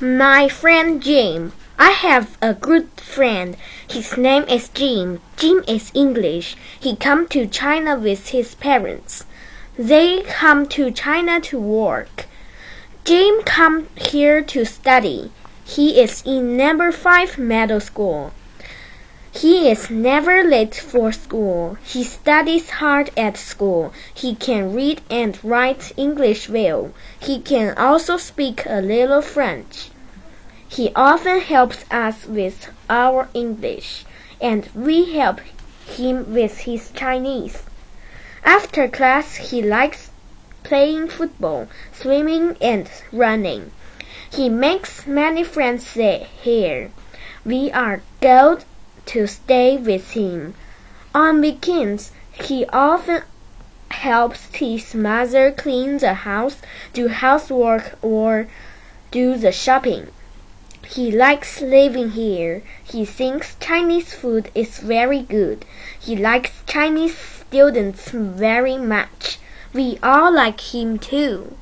My friend Jim. I have a good friend. His name is Jim. Jim is English. He come to China with his parents. They come to China to work. Jim come here to study. He is in number 5 middle school. He is never late for school. He studies hard at school. He can read and write English well. He can also speak a little French. He often helps us with our English, and we help him with his Chinese. After class, he likes playing football, swimming, and running. He makes many friends here. We are glad to stay with him. On weekends, he often helps his mother clean the house, do housework, or do the shopping. He likes living here. He thinks Chinese food is very good. He likes Chinese students very much. We all like him too.